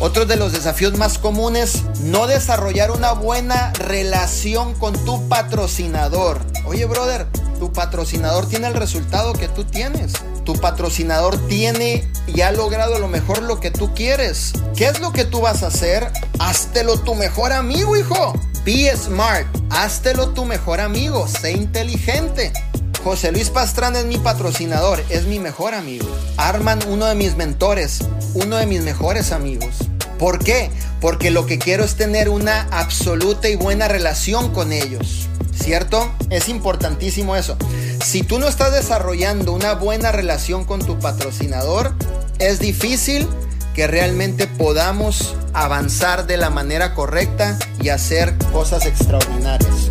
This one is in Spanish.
Otro de los desafíos más comunes, no desarrollar una buena relación con tu patrocinador. Oye, brother, tu patrocinador tiene el resultado que tú tienes. Tu patrocinador tiene y ha logrado lo mejor lo que tú quieres. ¿Qué es lo que tú vas a hacer? Háztelo tu mejor amigo, hijo. Be smart. Háztelo tu mejor amigo. Sé inteligente. José Luis Pastrana es mi patrocinador, es mi mejor amigo. Arman, uno de mis mentores, uno de mis mejores amigos. ¿Por qué? Porque lo que quiero es tener una absoluta y buena relación con ellos. ¿Cierto? Es importantísimo eso. Si tú no estás desarrollando una buena relación con tu patrocinador, es difícil que realmente podamos avanzar de la manera correcta y hacer cosas extraordinarias.